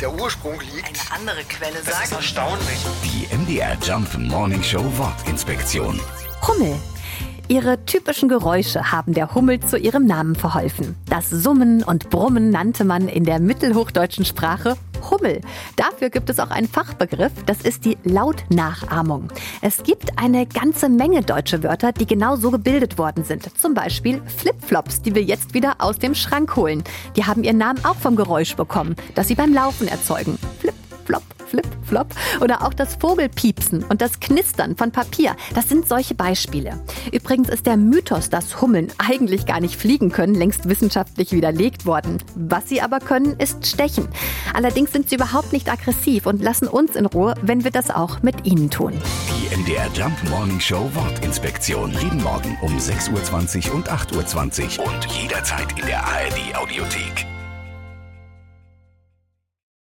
der Ursprung liegt. Eine andere Quelle Das ist sagt. erstaunlich. Die MDR Jump Morning Show Wortinspektion. Hummel. Ihre typischen Geräusche haben der Hummel zu ihrem Namen verholfen. Das Summen und Brummen nannte man in der mittelhochdeutschen Sprache Hummel. Dafür gibt es auch einen Fachbegriff, das ist die Lautnachahmung. Es gibt eine ganze Menge deutsche Wörter, die genau so gebildet worden sind. Zum Beispiel Flipflops, die wir jetzt wieder aus dem Schrank holen. Die haben ihren Namen auch vom Geräusch bekommen, das sie beim Laufen erzeugen. Flip, flop, flip, flop. Oder auch das Vogelpiepsen und das Knistern von Papier. Das sind solche Beispiele. Übrigens ist der Mythos, dass Hummeln eigentlich gar nicht fliegen können, längst wissenschaftlich widerlegt worden. Was sie aber können, ist stechen. Allerdings sind sie überhaupt nicht aggressiv und lassen uns in Ruhe, wenn wir das auch mit ihnen tun. Die MDR Jump Morning Show Wortinspektion. Jeden Morgen um 6.20 Uhr und 8.20 Uhr. Und jederzeit in der ARD Audiothek.